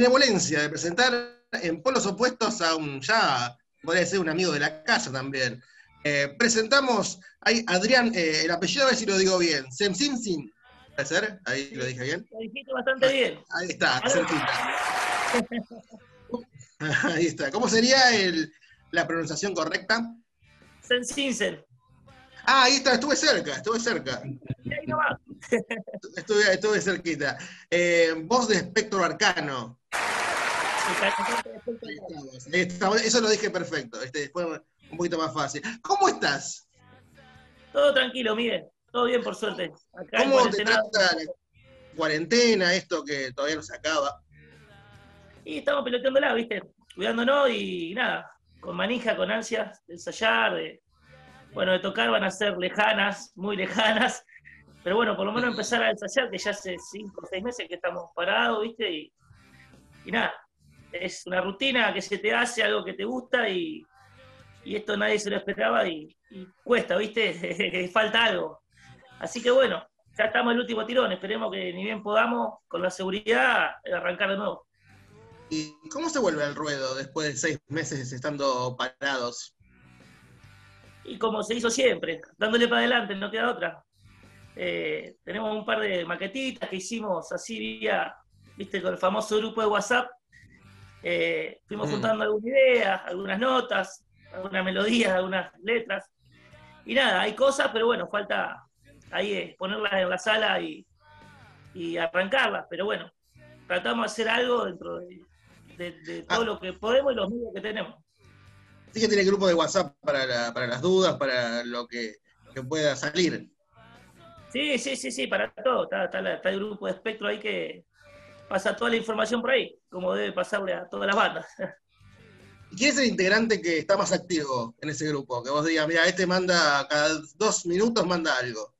Benevolencia de presentar en polos opuestos a un ya, podría ser un amigo de la casa también. Eh, presentamos ahí Adrián, eh, el apellido, a ver si lo digo bien, Semsimsin, ¿puede ser? Ahí lo dije bien. Lo dijiste bastante bien. Ahí está, cerquita. Ahí está. ¿Cómo sería el- la pronunciación correcta? Sensinsen. Ah, ahí está, estuve cerca, estuve cerca. Ahí nomás. Estuve, estuve cerquita. Eh, voz de espectro arcano. Eso lo dije perfecto. Este, después un poquito más fácil. ¿Cómo estás? Todo tranquilo, Miguel. Todo bien, por suerte. Acá ¿Cómo te trata la cuarentena, esto que todavía no se acaba? Y estamos peloteándola, ¿viste? Cuidándonos y nada. Con manija, con ansias de ensayar, de. Bueno, de tocar van a ser lejanas, muy lejanas. Pero bueno, por lo menos empezar a ensayar, que ya hace cinco o seis meses que estamos parados, ¿viste? Y, y nada. Es una rutina que se te hace, algo que te gusta y, y esto nadie se lo esperaba y, y cuesta, ¿viste? Falta algo. Así que bueno, ya estamos en el último tirón. Esperemos que ni bien podamos, con la seguridad, arrancar de nuevo. ¿Y cómo se vuelve al ruedo después de seis meses estando parados? Y como se hizo siempre, dándole para adelante, no queda otra. Eh, tenemos un par de maquetitas que hicimos así vía, viste, con el famoso grupo de WhatsApp. Eh, fuimos Mm. juntando algunas ideas, algunas notas, algunas melodías, algunas letras. Y nada, hay cosas, pero bueno, falta ahí eh, ponerlas en la sala y, y arrancarlas. Pero bueno, tratamos de hacer algo dentro de, de- de todo Ah. lo que podemos y los medios que tenemos. Sí que tiene grupo de WhatsApp para, la- para las dudas, para lo que, que pueda salir. Sí, sí, sí, sí, para todo. Está, está la- está el grupo de espectro ahí que pasa toda la información por ahí, como debe pasarle a todas las bandas. ¿Y ¿Quién es el integrante que está más activo en ese grupo? Que vos digas, mira, este manda cada dos minutos manda algo.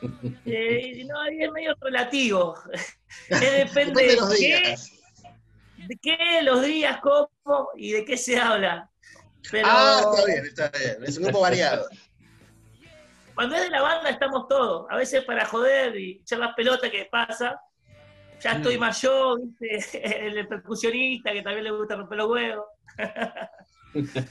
Eh, no, ahí es medio relativo. Eh, depende Depende de los qué, de qué, los días, cómo y de qué se habla. Pero Ah, está bien, está bien. Es un grupo variado. Cuando es de la banda estamos todos. A veces para joder y echar las pelotas que pasa. Ya estoy más yo, ¿viste? el percusionista que también le gusta romper los huevos.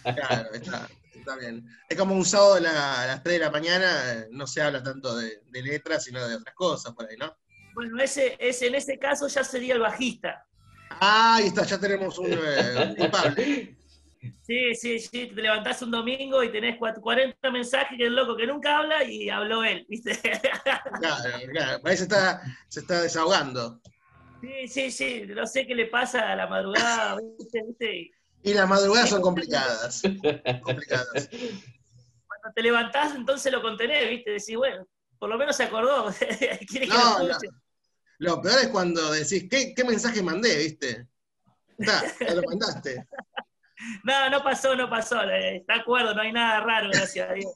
Claro, está, está bien. Es como un sábado a, la- a las 3 de la mañana, no se habla tanto de, de letras, sino de otras cosas por ahí, ¿no? Bueno, ese, ese en ese caso ya sería el bajista. Ah, ahí está, ya tenemos un, eh, un culpable. Sí, sí, sí, te levantás un domingo y tenés cua- 40 mensajes que el loco que nunca habla y habló él, ¿viste? Claro, claro. Ahí se está, se está desahogando. Sí, sí, sí, no sé qué le pasa a la madrugada, ¿viste? ¿Viste? Y las madrugadas son complicadas. Complicadas. Cuando te levantás, entonces lo contenés, ¿viste? Decís, bueno, por lo menos se acordó, quiere que No, lo no. escuche. Lo peor es cuando decís, ¿qué, qué mensaje mandé, viste? Está, ya lo mandaste. No, no pasó, no pasó, eh, está de acuerdo, no hay nada raro, gracias a Dios.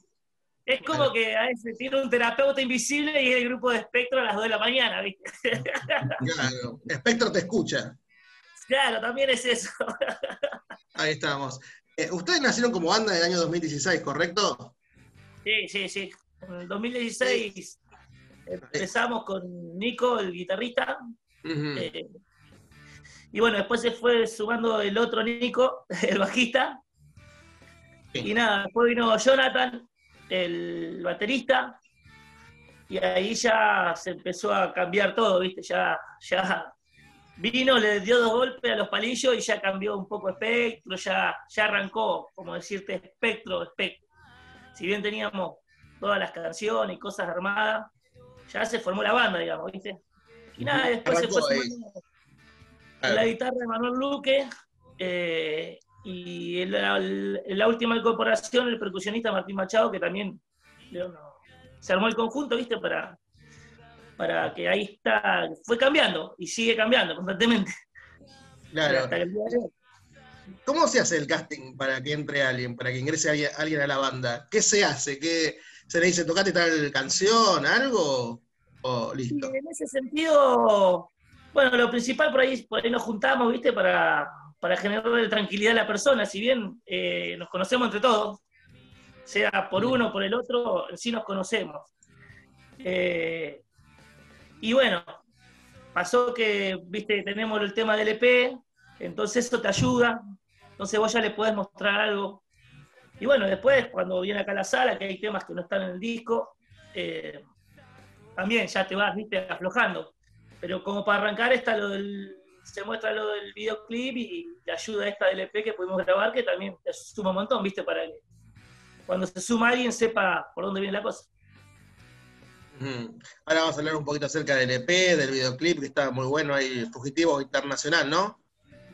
Es como que a veces tiene un terapeuta invisible y es el grupo de espectro a las 2 de la mañana, ¿viste? Claro. Espectro te escucha. Claro, también es eso. Ahí estamos. Eh, ustedes nacieron como banda en el año 2016, ¿correcto? Sí, sí, sí. En el 2016 empezamos con Nico, el guitarrista, eh, y bueno, después se fue sumando el otro Nico, el bajista, Sí. y nada, después vino Jonathan, el baterista, y ahí ya se empezó a cambiar todo, ¿viste? Ya, ya vino, le dio dos golpes a los palillos y ya cambió un poco espectro, ya, ya arrancó, como decirte, espectro, espectro. Si bien teníamos todas las canciones y cosas armadas, ya se formó la banda, digamos, ¿viste? Y nada, después se fue sumando la guitarra de Manuel Luque, eh, y en la, última incorporación el percusionista Martín Machado, que también se armó el conjunto, ¿viste? Para, para que ahí está, fue cambiando y sigue cambiando constantemente. Claro. ¿Cómo se hace el casting para que entre alguien, para que ingrese alguien a la banda? ¿Qué se hace? ¿Qué, ¿Se le dice, tocate tal canción, algo? ¿O listo? en ese sentido, bueno, lo principal por ahí, por ahí nos juntamos, ¿viste? Para, para generarle tranquilidad a la persona. Si bien eh, nos conocemos entre todos, sea por uno o por el otro, sí nos conocemos. Eh, y bueno, pasó que, viste, tenemos el tema del EP, entonces eso te ayuda, entonces vos ya le podés mostrar algo. Y bueno, después, cuando viene acá a la sala, que hay temas que no están en el disco, eh, también ya te vas, viste, aflojando. Pero como para arrancar está lo del, se muestra lo del videoclip y la ayuda esta del EP que pudimos grabar, que también suma un montón, viste, para que cuando se suma alguien sepa por dónde viene la cosa. Ahora vamos a hablar un poquito acerca del EP, del videoclip, que está muy bueno ahí, Fugitivo Internacional, ¿no?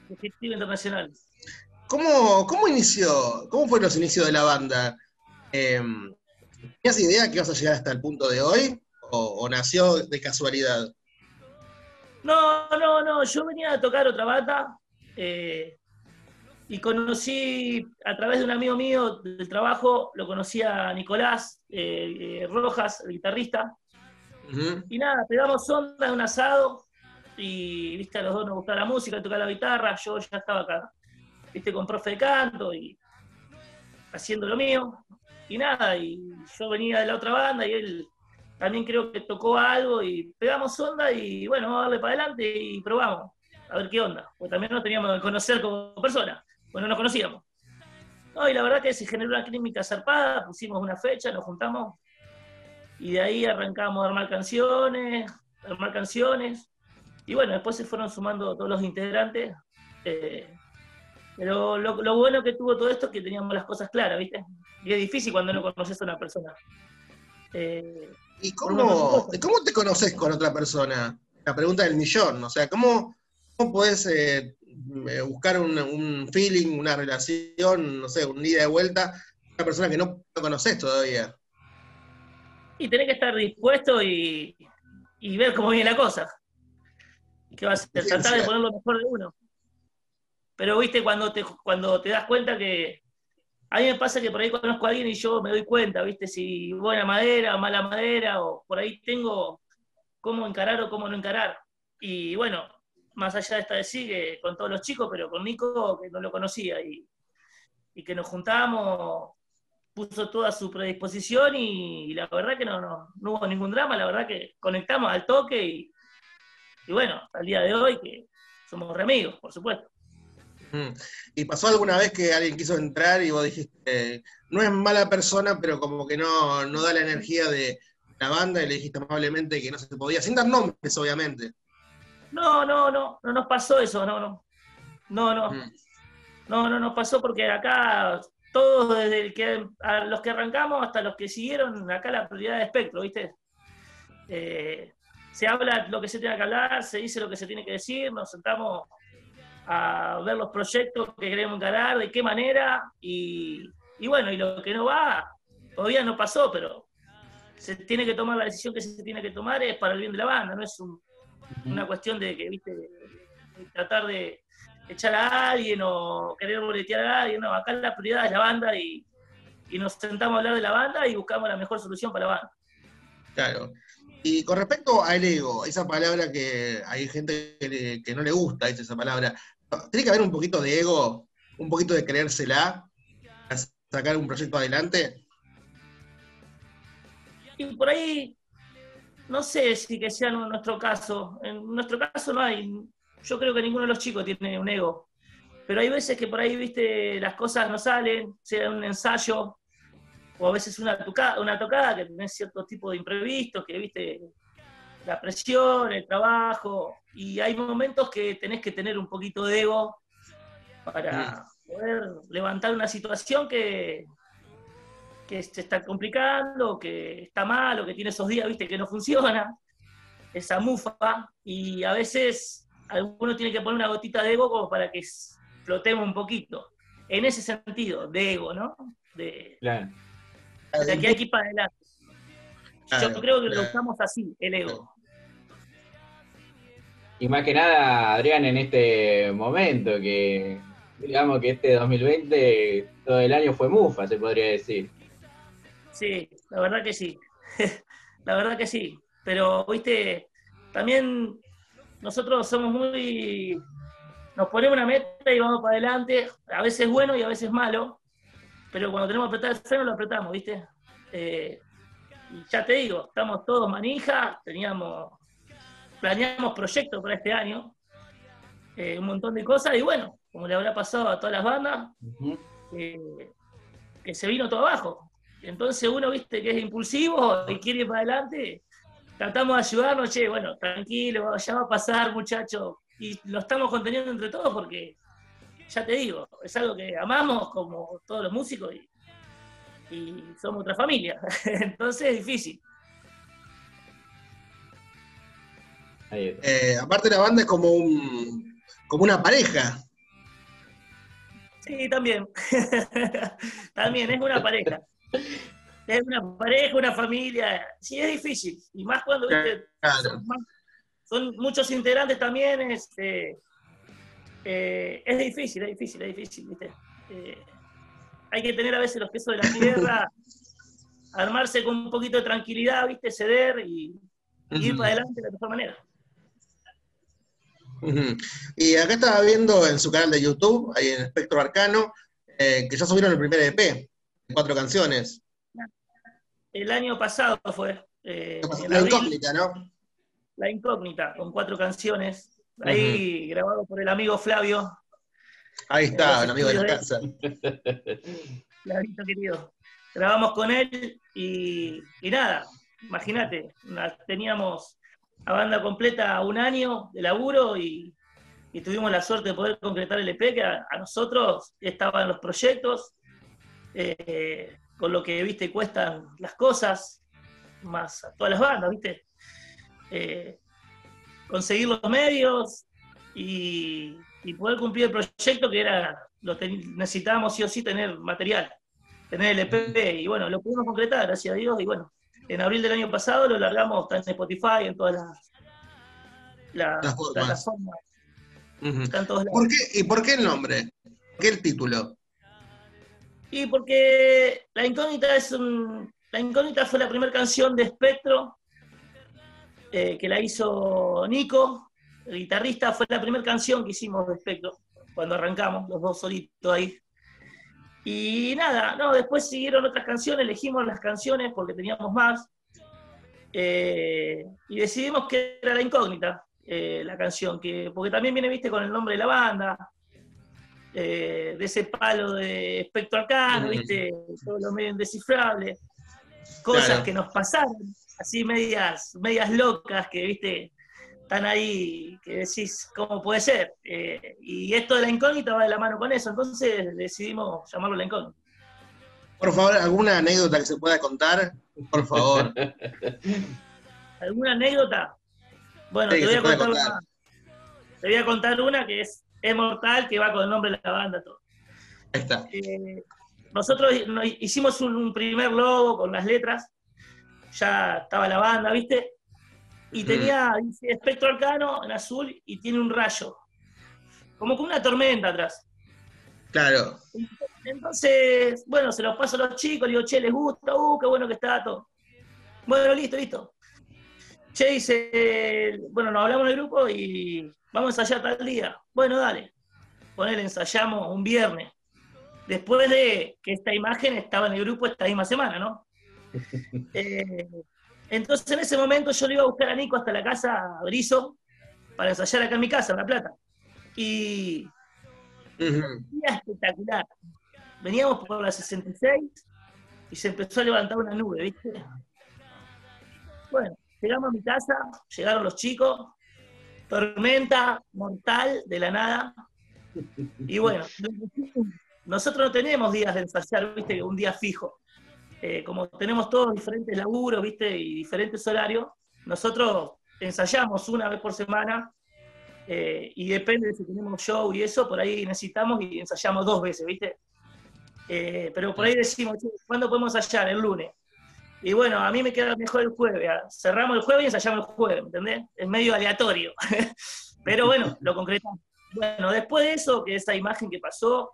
Fugitivo Internacional. ¿Cómo, cómo inició, cómo fueron los inicios de la banda? Em, ¿Tenías idea que ibas a llegar hasta el punto de hoy? ¿O, nació de casualidad? No, no, no, yo venía a tocar otra banda eh, y conocí a través de un amigo mío del trabajo, lo conocí a Nicolás eh, eh, Rojas, el guitarrista. Y nada, pegamos onda de un asado y viste, a los dos nos gustaba la música, tocar la guitarra, yo ya estaba acá, viste, con profe de canto y haciendo lo mío. Y nada, y yo venía de la otra banda y él también creo que tocó algo y pegamos onda y bueno, vamos a darle para adelante y probamos a ver qué onda, porque también nos teníamos que conocer como persona bueno, nos conocíamos. No, y la verdad que se generó una química zarpada, pusimos una fecha, nos juntamos y de ahí arrancamos a armar canciones, armar canciones. Y bueno, después se fueron sumando todos los integrantes. Eh, pero lo, bueno que tuvo todo esto es que teníamos las cosas claras, ¿viste? Y es difícil cuando no conoces a una persona. Eh, ¿Y cómo, cómo te conoces con otra persona? La pregunta del millón, o sea, ¿cómo, cómo podés eh, eh, buscar un, feeling, una relación, no sé, un ida de vuelta, una persona que no conoces todavía. Y tenés que estar dispuesto y, ver cómo viene la cosa. ¿Qué vas a hacer? Tratar de poner lo mejor de uno. Pero viste, cuando te, cuando te das cuenta que. A mí me pasa que por ahí conozco a alguien y yo me doy cuenta, viste, si buena madera, mala madera, o por ahí tengo cómo encarar o cómo no encarar. Y bueno, más allá de esta de sigue con todos los chicos, pero con Nico, que no lo conocía, y, que nos juntamos, puso toda su predisposición y, la verdad que no, no, hubo ningún drama, la verdad que conectamos al toque y, bueno, al día de hoy que somos re amigos, por supuesto. ¿Y pasó alguna vez que alguien quiso entrar y vos dijiste, no es mala persona, pero como que no, no da la energía de la banda y le dijiste amablemente que no se podía, sin dar nombres, obviamente? No, no, no, no nos pasó eso, no, no. No, no. Mm. No, no nos pasó porque acá todos desde el que a los que arrancamos hasta los que siguieron, acá la prioridad de espectro, ¿viste? Eh, se habla lo que se tiene que hablar, se dice lo que se tiene que decir, nos sentamos a ver los proyectos que queremos encarar, de qué manera, y, y bueno, y lo que no va, todavía no pasó, pero se tiene que tomar la decisión que se tiene que tomar es para el bien de la banda, no es un una cuestión de que, viste, tratar de echar a alguien o querer boletear a alguien, no, acá la prioridad es la banda y, nos sentamos a hablar de la banda y buscamos la mejor solución para la banda. Claro. Y con respecto al ego, esa palabra que hay gente que, no le gusta, esa palabra, ¿tiene que haber un poquito de ego, un poquito de creérsela, sacar un proyecto adelante? Y por ahí no sé si que sea nuestro caso. En nuestro caso no hay. Yo creo que ninguno de los chicos tiene un ego. Pero hay veces que por ahí, viste, las cosas no salen, sea un ensayo, o a veces una una tocada que tenés cierto tipo de imprevistos, que viste la presión, el trabajo, y hay momentos que tenés que tener un poquito de ego para poder levantar una situación que, que se está complicando, que está mal, o que tiene esos días, viste, que no funciona, esa mufa, y a veces alguno tiene que poner una gotita de ego como para que flotemos un poquito. En ese sentido, de ego, ¿no? De, Claro. de que hay que ir para adelante. Yo creo que lo usamos así, el ego. Y más que nada, Adrián, en este momento que, digamos que este 2020, todo el año fue mufa, se podría decir. Sí, la verdad que sí. la verdad que sí. Pero, viste, también nosotros somos muy. Nos ponemos una meta y vamos para adelante. A veces bueno y a veces malo. Pero cuando tenemos que apretar el freno, lo apretamos, ¿viste? Eh, y ya te digo, estamos todos manija, teníamos. Planeamos proyectos para este año. eh, un montón de cosas. Y bueno, como le habrá pasado a todas las bandas, Ujú. eh, que se vino todo abajo. Entonces uno, viste, que es impulsivo y quiere ir para adelante, tratamos de ayudarnos, che, bueno, tranquilo, ya va a pasar, muchacho, y lo estamos conteniendo entre todos porque, ya te digo, es algo que amamos como todos los músicos y, y somos otra familia. Entonces es difícil. Eh, aparte la banda es como un como una pareja. Sí, también. también, es una pareja. Es una pareja, una familia. Sí, es difícil. Y más cuando, viste, Claro. son, más- son muchos integrantes también, este, eh, es difícil, es difícil, es difícil, ¿viste? Eh, hay que tener a veces los pesos de la tierra, armarse con un poquito de tranquilidad, ¿viste? Ceder y, y ir para adelante de la mejor manera. Y acá estaba viendo en su canal de YouTube, ahí en Espectro Arcano, eh, que ya subieron el primer EP, cuatro canciones. El año pasado fue. eh, La abril, incógnita, ¿no? La Incógnita, con cuatro canciones, ahí grabado por el amigo Flavio, Ahí está, el amigo de la casa. Flavito querido. Grabamos con él y, y nada, imagínate, teníamos la banda completa un año de laburo y, tuvimos la suerte de poder concretar el EP que a, a nosotros estaban los proyectos, eh, con lo que, viste, cuestan las cosas, más a todas las bandas, viste. Eh, conseguir los medios y, y poder cumplir el proyecto que era, lo necesitábamos sí o sí tener material, tener el EP, y bueno, lo pudimos concretar, gracias a Dios, y bueno, en abril del año pasado lo largamos, está en Spotify, en todas las, las Las formas. plataformas, todos lados. ¿Por qué, ¿Y por qué el nombre? ¿Por qué el título? Y porque La Incógnita es un. La Incógnita fue la primera canción de Espectro eh, que la hizo Nico, el guitarrista, fue la primera canción que hicimos de Espectro, cuando arrancamos, los dos solitos ahí. Y nada, no, después siguieron otras canciones, elegimos las canciones porque teníamos más. eh, y decidimos que era La Incógnita, eh, la canción, que, porque también viene, viste, con el nombre de la banda, eh, de ese palo de espectro Mm. ¿viste? Todo lo medio indescifrable. Cosas Claro. que nos pasaron, así medias, medias locas que, ¿viste? Están ahí, que decís, ¿cómo puede ser? Eh, y esto de la incógnita va de la mano con eso, entonces decidimos llamarlo la incógnita. Por favor, alguna anécdota que se pueda contar, por favor. ¿Alguna anécdota? Bueno, Sí, te voy a contar contar. una. Te voy a contar una que es, es mortal, que va con el nombre de la banda, todo. Ahí está. Eh, nosotros nos hicimos un, un primer logo con las letras, ya estaba la banda, ¿viste? Y Mm. tenía, dice, espectro arcano en azul y tiene un rayo, como con una tormenta atrás. Claro. Entonces, bueno, se los paso a los chicos, digo, che, les gusta, uh, qué bueno que está todo. Bueno, listo, listo. Che, dice, bueno, nos hablamos en el grupo y vamos a ensayar tal día. Bueno, dale. Ponele, ensayamos un viernes. Después de que esta imagen estaba en el grupo esta misma semana, ¿no? Eh, entonces en ese momento yo le iba a buscar a Nico hasta la casa a Brizo para ensayar acá en mi casa, en La Plata. Y Ujú. día espectacular. Veníamos por la 66 y se empezó a levantar una nube, ¿viste? Bueno, llegamos a mi casa, llegaron los chicos, tormenta mortal de la nada. Y bueno, nosotros no tenemos días de ensayar, ¿viste? Un día fijo. Eh, como tenemos todos diferentes laburos, ¿viste? Y diferentes horarios, nosotros ensayamos una vez por semana eh, y depende de si tenemos show y eso, por ahí necesitamos y ensayamos dos veces, ¿viste? Eh, pero por ahí decimos, ¿cuándo podemos ensayar? El lunes. Y bueno, a mí me queda mejor el jueves. Cerramos el jueves y ensayamos el jueves, ¿entendés? Es medio aleatorio. pero bueno, lo concretamos. Bueno, después de eso, que esa imagen que pasó,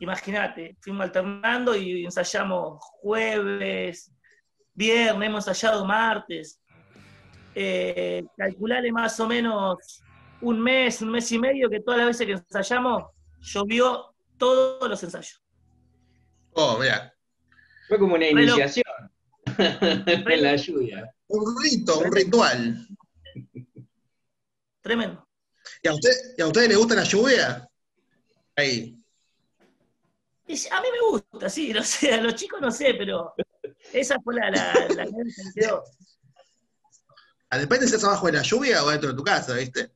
imagínate, fuimos alternando y ensayamos jueves, viernes, hemos ensayado martes. Eh, calcularle más o menos un mes, un mes y medio, que todas las veces que ensayamos, llovió todos los ensayos. Oh, mira. Fue como una iniciación en la lluvia. Un rito, un ritual. Tremendo. ¿Y a, usted, ¿Y a ustedes les gusta la lluvia? Ahí. A mí me gusta, sí, no sé, a los chicos no sé, pero esa fue la, la, la que me quedó. Ah, depende si estás abajo de la lluvia o dentro de tu casa, ¿viste?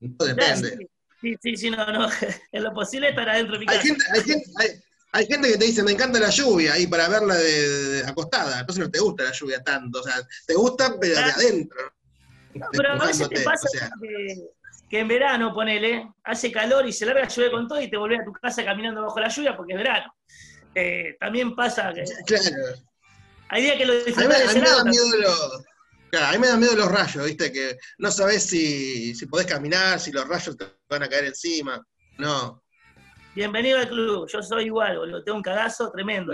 depende. Sí, sí, sí, no, no. En lo posible estar adentro de mi casa. Hay gente, hay, gente, hay, gente, que te dice, me encanta la lluvia, y para verla de, acostada. Entonces no te gusta la lluvia tanto. O sea, te gusta, pero de adentro. No, pero a veces te pasa que, que, en verano, ponele, hace calor y se larga la lluvia con todo y te volvés a tu casa caminando bajo la lluvia porque es verano. Eh, también pasa que. Claro. Hay días que lo disfrutas a mí, me da miedo los a mí me da miedo los rayos, ¿viste? Que no sabes si, si podés caminar, si los rayos te van a caer encima. No. Bienvenido al club, yo soy igual, boludo. Tengo un cagazo tremendo.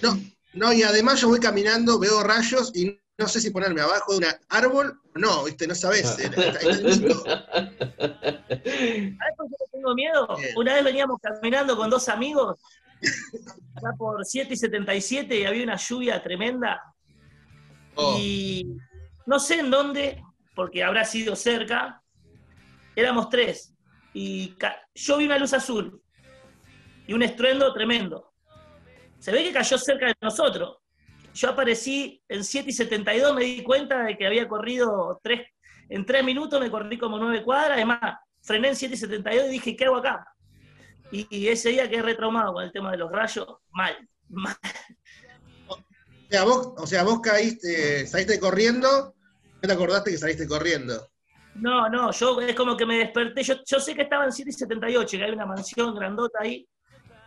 No, no, y además yo voy caminando, veo rayos y no sé si ponerme abajo de un árbol o no, ¿viste? No sabes. ¿Sabes por qué tengo miedo? Una vez veníamos caminando con dos amigos, acá por 7 y 77, y había una lluvia tremenda. Oh. Y no sé en dónde, porque habrá sido cerca, éramos tres. Y yo vi una luz azul y un estruendo tremendo. Se ve que cayó cerca de nosotros. Yo aparecí en 7 y 72, me di cuenta de que había corrido tres, en tres minutos, me corrí como nueve cuadras. Además, frené en 7 y 72 y dije, ¿qué hago acá? Y, ese día quedé retraumado con el tema de los rayos, mal, mal. O sea, vos, o sea, vos caíste, saliste corriendo, ¿no te acordaste que saliste corriendo? No, no, yo es como que me desperté. Yo, yo sé que estaba en 778, que hay una mansión grandota ahí.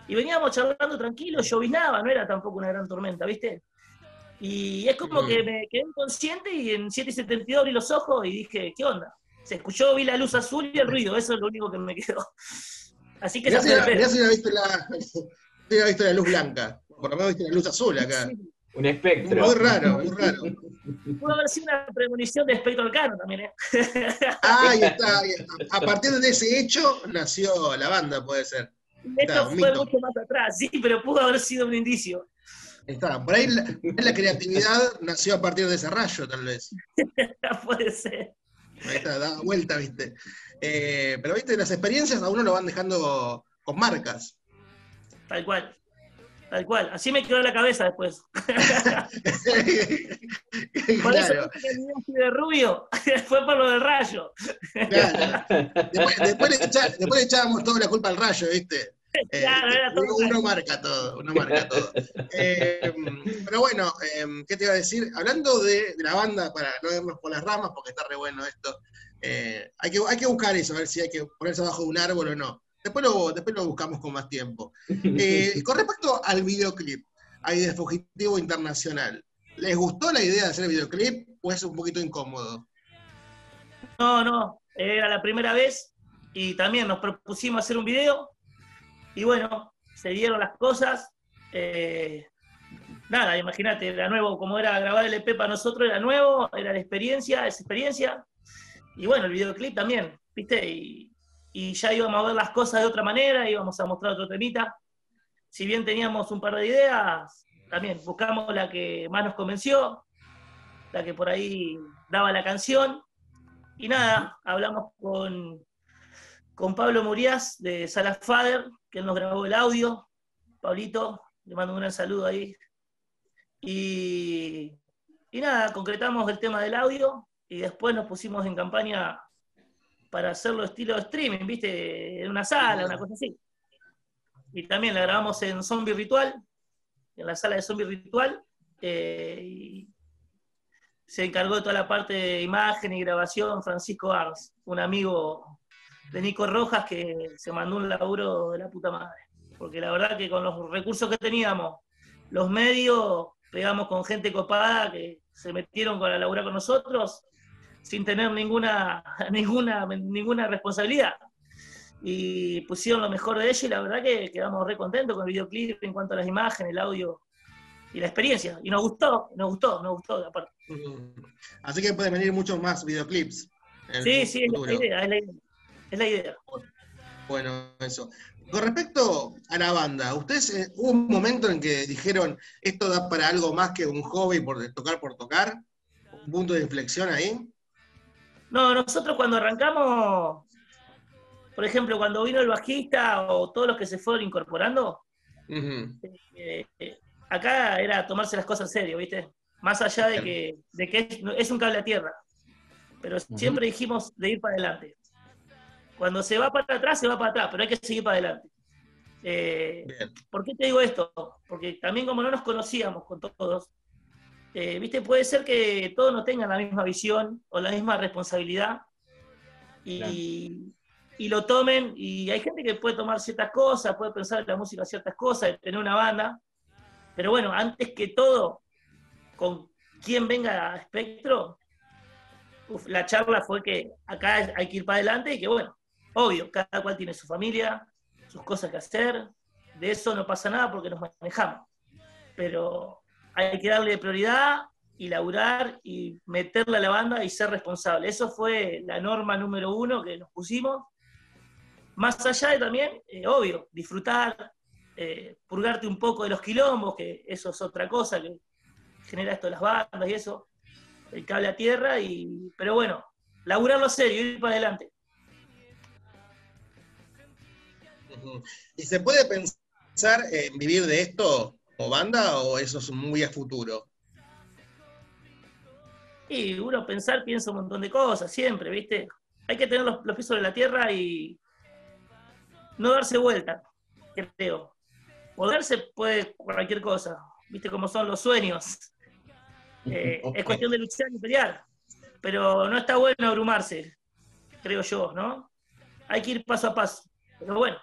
Y veníamos charlando tranquilo, llovinaba, no era tampoco una gran tormenta, ¿viste? Y es como que me quedé inconsciente y en 772 abrí los ojos y dije, ¿qué onda? Se escuchó, vi la luz azul y el ruido, eso es lo único que me quedó. Así que... Ya si la, viste la, visto la luz blanca, por lo menos viste la luz azul acá. Un espectro. Muy raro, muy raro. Pudo haber sido una premonición de espectro arcano también, ¿eh? Ah, ahí está, ahí está. A partir de ese hecho nació la banda, puede ser. Esto fue mucho más atrás, sí, pero pudo haber sido un indicio. Está, por ahí la, la creatividad nació a partir de ese rayo, tal vez. puede ser. Ahí está, da vuelta, viste. Eh, pero viste, las experiencias a uno lo van dejando con marcas. Tal cual. Tal cual, así me quedó la cabeza después. por eso que el de rubio, fue por lo del rayo. Claro. Después, le echábamos toda la culpa al rayo, ¿viste? Claro, era todo uno, marca todo, uno marca todo. Eh, pero bueno, em, ¿qué te iba a decir? Hablando de, la banda, para no vernos por las ramas, porque está re bueno esto, eh, hay, que, hay que buscar eso, a ver si hay que ponerse abajo de un árbol o no. Después lo, después lo buscamos con más tiempo. Eh, con respecto al videoclip, ahí de Fugitivo Internacional, ¿les gustó la idea de hacer el videoclip o es un poquito incómodo? No, no, era la primera vez y también nos propusimos hacer un video y bueno, se dieron las cosas. Eh, nada, imagínate, era nuevo, como era grabar el EP para nosotros, era nuevo, era la experiencia, esa experiencia. Y bueno, el videoclip también, ¿viste? Y, y ya íbamos a ver las cosas de otra manera, íbamos a mostrar otro temita. Si bien teníamos un par de ideas, también buscamos la que más nos convenció, la que por ahí daba la canción. Y nada, hablamos con, con Pablo Murias de Sala Fader, que nos grabó el audio. Pablito, le mando un gran saludo ahí. Y, nada, concretamos el tema del audio y después nos pusimos en campaña para hacerlo estilo streaming, ¿viste? En una sala, una cosa así. Y también la grabamos en Zombie Ritual, en la sala de Zombie Ritual. eh, se encargó de toda la parte de imagen y grabación Francisco Arns, un amigo de Nico Rojas que se mandó un laburo de la puta madre. Porque la verdad que con los recursos que teníamos, los medios, pegamos con gente copada que se metieron con la labura con nosotros sin tener ninguna, ninguna, ninguna responsabilidad. Y pusieron lo mejor de ellos y la verdad que quedamos re contentos con el videoclip en cuanto a las imágenes, el audio y la experiencia. Y nos gustó, nos gustó, nos gustó aparte. Así que pueden venir muchos más videoclips. Sí, sí, es la idea, es la idea. Es la idea. Bueno, eso. Con respecto a la banda, ¿ustedes eh, hubo un momento en que dijeron esto da para algo más que un hobby por tocar por tocar? ¿Un punto de inflexión ahí? No, nosotros cuando arrancamos, por ejemplo, cuando vino el bajista o todos los que se fueron incorporando, eh, eh, acá era tomarse las cosas en serio, ¿viste? Más allá de que, de que es, es un cable a tierra. Pero siempre dijimos de ir para adelante. Cuando se va para atrás, se va para atrás, pero hay que seguir para adelante. Eh. ¿Por qué te digo esto? Porque también como no nos conocíamos con todos, eh, ¿viste? Puede ser que todos no tengan la misma visión o la misma responsabilidad y, y lo tomen, y hay gente que puede tomar ciertas cosas, puede pensar en la música ciertas cosas, de tener una banda, pero bueno, antes que todo, con quien venga a Espectro, uf, la charla fue que acá hay que ir para adelante y que bueno, obvio, cada cual tiene su familia, sus cosas que hacer, de eso no pasa nada porque nos manejamos, pero hay que darle prioridad y laburar y meterle a la banda y ser responsable. Eso fue la norma número uno que nos pusimos. Más allá de también, eh, obvio, disfrutar, eh, purgarte un poco de los quilombos, que eso es otra cosa que genera esto de las bandas y eso, el cable a tierra, y, pero bueno, laburarlo serio, ir para adelante. ¿Y se puede pensar en vivir de esto como banda o eso es muy a futuro? Y uno pensar piensa un montón de cosas, siempre, ¿viste? Hay que tener los, los pies sobre la tierra y no darse vuelta, creo. Poderse puede cualquier cosa, ¿viste cómo son los sueños? Eh, es cuestión de luchar y pelear, pero no está bueno abrumarse, creo yo, ¿no? Hay que ir paso a paso. Pero bueno,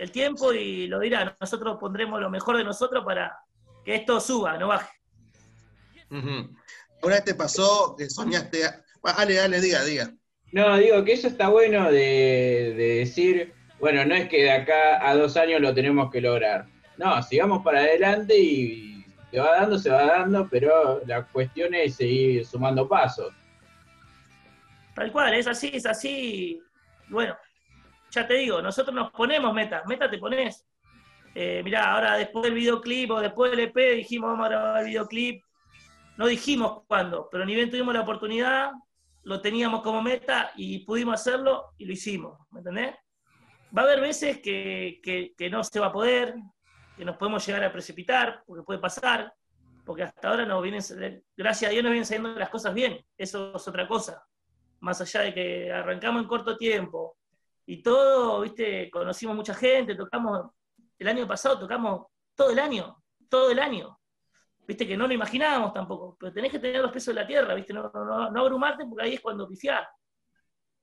el tiempo y lo dirá, nosotros pondremos lo mejor de nosotros para que esto suba, no baje. Ujú. ¿Una vez te pasó que soñaste? a- Dale, dale, diga, diga. No, digo que eso está bueno de, de decir, bueno, no es que de acá a dos años lo tenemos que lograr. No, sigamos para adelante y se va dando, se va dando, pero la cuestión es seguir sumando pasos. Tal cual, es así, es así. Bueno, ya te digo, nosotros nos ponemos metas, meta te pones. Eh, mirá, ahora después del videoclip o después del EP dijimos vamos a grabar el videoclip. No dijimos cuándo, pero ni bien tuvimos la oportunidad, lo teníamos como meta y pudimos hacerlo y lo hicimos, ¿me entendés? Va a haber veces que, que- que no se va a poder, que nos podemos llegar a precipitar, porque puede pasar, porque hasta ahora nos vienen, gracias a Dios nos vienen saliendo las cosas bien, eso es otra cosa más allá de que arrancamos en corto tiempo y todo, viste, conocimos mucha gente, tocamos, el año pasado tocamos todo el año, todo el año. Viste que no lo imaginábamos tampoco, pero tenés que tener los pesos de la tierra, viste, no, no, no- abrumarte porque ahí es cuando pifiás.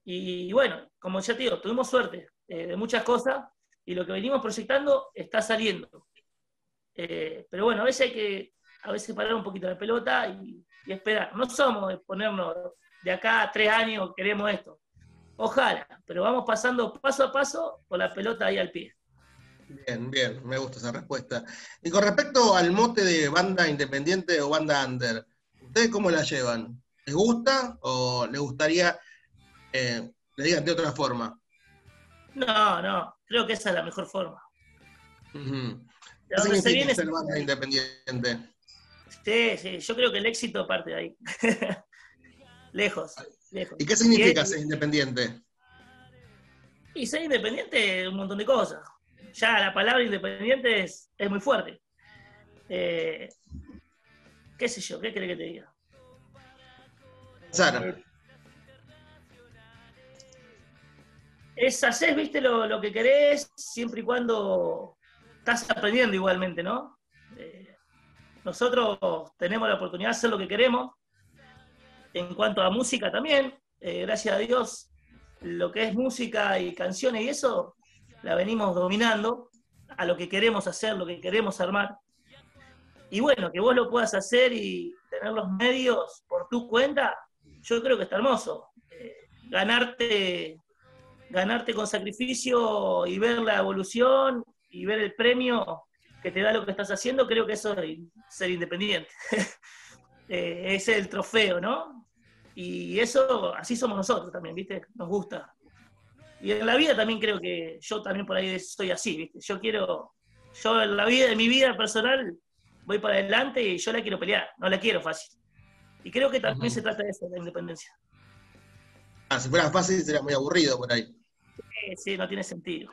Y, bueno, como ya te digo, tuvimos suerte eh, de muchas cosas y lo que venimos proyectando está saliendo. Eh, pero bueno, a veces hay que a veces parar un poquito la pelota y, y esperar. No somos de ponernos de acá a tres años queremos esto. Ojalá, pero vamos pasando paso a paso con la pelota ahí al pie. Bien, bien, me gusta esa respuesta. Y con respecto al mote de banda independiente o banda under, ¿ustedes cómo la llevan? ¿Les gusta o les gustaría eh, le digan de otra forma? No, no, creo que esa es la mejor forma. Ujú. De ¿Qué donde se viene, ser banda independiente? sí, sí, yo creo que el éxito parte de ahí. lejos, lejos. ¿Y qué significa Y- ser independiente? Y ser independiente es un montón de cosas. Ya la palabra independiente es, es muy fuerte. Eh, qué sé yo, ¿qué crees que te diga? Sara. Es hacer, viste, lo, lo que querés, siempre y cuando estás aprendiendo igualmente, ¿no? Eh, nosotros tenemos la oportunidad de hacer lo que queremos. En cuanto a música también, eh, gracias a Dios, lo que es música y canciones y eso, la venimos dominando a lo que queremos hacer, lo que queremos armar. Y bueno, que vos lo puedas hacer y tener los medios por tu cuenta, yo creo que está hermoso. Eh, ganarte, ganarte con sacrificio y ver la evolución y ver el premio que te da lo que estás haciendo, creo que eso es ser independiente. Eh, es el trofeo, ¿no? Y eso, así somos nosotros también, ¿viste? Nos gusta. Y en la vida también creo que yo también por ahí estoy así, ¿viste? Yo quiero, yo en la vida, en mi vida personal, voy para adelante y yo la quiero pelear, no la quiero fácil. Y creo que también se trata de eso, de la independencia. Ah, si fuera fácil sería muy aburrido por ahí. Sí, sí, no tiene sentido.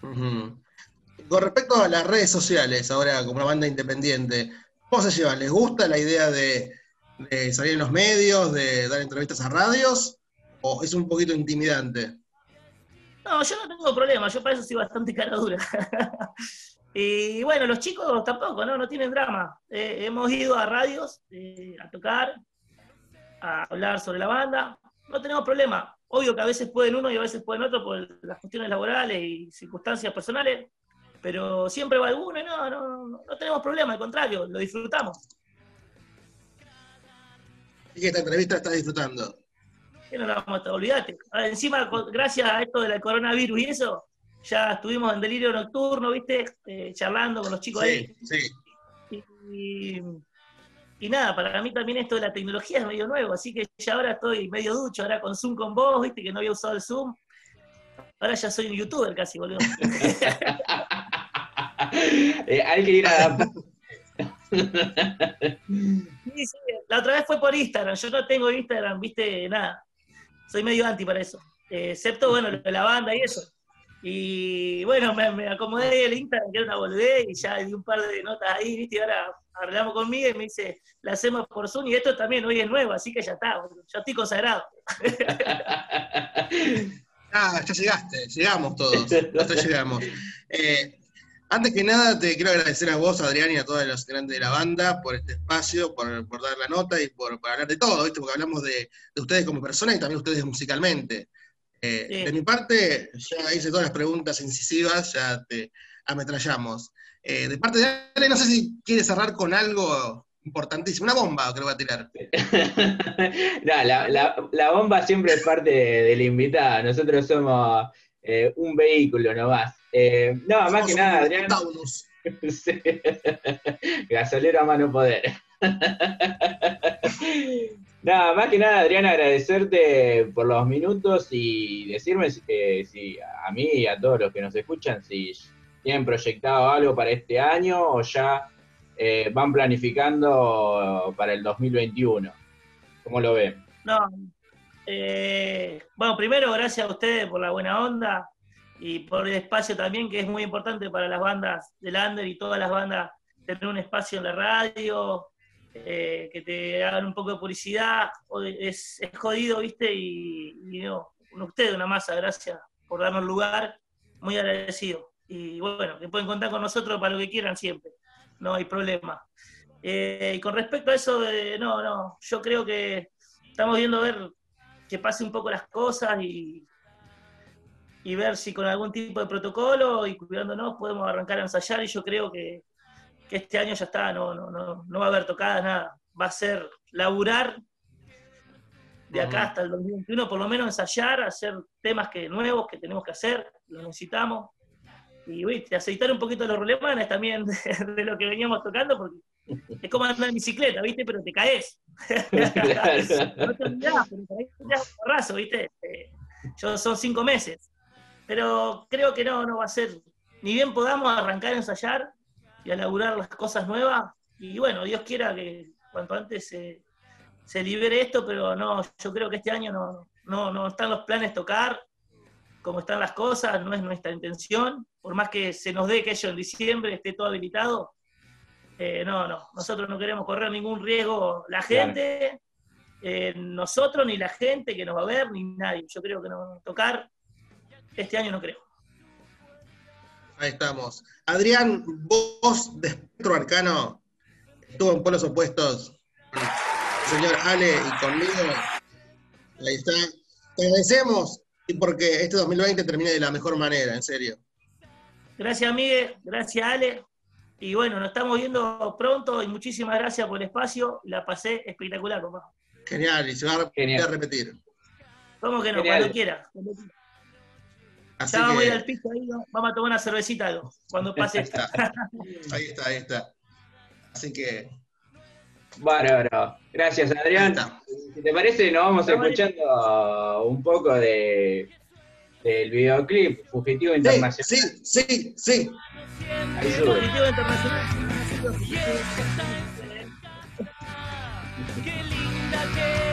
Con respecto a las redes sociales, ahora como una banda independiente, ¿cómo se llevan? ¿Les gusta la idea de, salir en los medios, de dar entrevistas a radios? ¿O es un poquito intimidante? No, yo no tengo problema, yo para eso soy bastante cara dura. y bueno, los chicos tampoco, ¿no? No tienen drama. Eh, hemos ido a radios eh, a tocar, a hablar sobre la banda. No tenemos problema. Obvio que a veces pueden uno y a veces pueden otro por las cuestiones laborales y circunstancias personales, pero siempre va alguno y no, no, no tenemos problema, al contrario, lo disfrutamos. Y que esta entrevista está disfrutando. Que no la vamos a. Ah, Encima, gracias a esto del coronavirus y eso, ya estuvimos en delirio nocturno, ¿viste? Eh, charlando con los chicos ahí. Sí, sí. Y, y nada, para mí también esto de la tecnología es medio nuevo, así que ya ahora estoy medio ducho, ahora con Zoom con vos, ¿viste? Que no había usado el Zoom. Ahora ya soy un youtuber casi, boludo. Eh, hay que ir a Sí, sí, la otra vez fue por Instagram, yo no tengo Instagram, ¿viste? Nada. Soy medio anti para eso. Eh, excepto, bueno, lo de la banda y eso. Y bueno, me, me acomodé el Instagram, que era una boludez, y ya di un par de notas ahí, ¿viste? Y ahora hablamos conmigo y me dice, la hacemos por Zoom, y esto también hoy es nuevo, así que ya está, boludo. ya estoy consagrado. Ah, ya llegaste, llegamos todos, hasta llegamos. Eh, antes que nada, te quiero agradecer a vos, Adrián, y a todos los integrantes de la banda por este espacio, por, por dar la nota y por, por hablar de todo, ¿viste? Porque hablamos de, de ustedes como personas y también ustedes musicalmente. Eh, Sí. De mi parte, ya hice todas las preguntas incisivas, ya te ametrallamos. Eh, de parte de Adrián, no sé si quieres cerrar con algo importantísimo, una bomba que le voy a tirar. No, la, la- la bomba siempre es parte de, de la invitada. Nosotros somos eh, un vehículo nomás. Eh, no, más Somos que nada, Adrián. Sí. Gasolero a mano poder. Nada, más que nada, Adrián, agradecerte por los minutos y decirme si, eh, si a mí y a todos los que nos escuchan si tienen proyectado algo para este año o ya eh, van planificando para el 2021. ¿Cómo lo ven? No. Eh, bueno, primero, gracias a ustedes por la buena onda y por el espacio también, que es muy importante para las bandas del Under y todas las bandas, tener un espacio en la radio, eh, que te hagan un poco de publicidad. de- Es, jodido, ¿viste? Y, y no, ustedes una masa, gracias por darnos lugar, muy agradecido. Y bueno, que pueden contar con nosotros para lo que quieran siempre, no hay problema. Eh, y con respecto a eso, de, no, no, yo creo que estamos viendo a ver que pase un poco las cosas y, y ver si con algún tipo de protocolo y cuidándonos podemos arrancar a ensayar y yo creo que, que este año ya está, no, no, no, no va a haber tocadas, nada. Va a ser laburar de acá hasta el 2021, por lo menos ensayar, hacer temas que, nuevos que tenemos que hacer, los necesitamos. Y viste, aceitar un poquito los rolemanes también de, de lo que veníamos tocando, porque es como andar en bicicleta, ¿viste? Pero te caes. no te olvidás, pero por ahí porrazo, ¿viste? Eh, yo son cinco meses. Pero creo que no, no va a ser. Ni bien podamos arrancar a ensayar y a laburar las cosas nuevas. Y bueno, Dios quiera que cuanto antes se, se libere esto, pero no, yo creo que este año no, no, no están los planes tocar como están las cosas, no es nuestra intención. Por más que se nos dé que ello en diciembre esté todo habilitado, Eh, no, no, nosotros no queremos correr ningún riesgo. La gente, eh, nosotros, ni la gente que nos va a ver, ni nadie. Yo creo que no tocar este año no creo. Ahí estamos. Adrián, vos de Espectro Arcano, estuvo en polos opuestos con el señor Ale y conmigo. Ahí está. Te agradecemos y porque este 2020 termine de la mejor manera, en serio. Gracias, Miguel. Gracias, Ale. Y bueno, nos estamos viendo pronto y muchísimas gracias por el espacio. La pasé espectacular, papá. Genial, y se va a Genial. a repetir. ¿Cómo que no? Genial. Cuando quiera. Cuando quiera. Así Ya vamos a ir al piso ahí, ¿no? vamos a tomar una cervecita algo, cuando pase ahí está, ahí está, ahí está. Así que, Bárbaro. Gracias, Adrián. Si te parece, nos vamos escuchando un poco de del videoclip, Fugitivo Internacional. Sí, sí, sí. sí. Ahí sube. Fugitivo Internacional. Qué linda que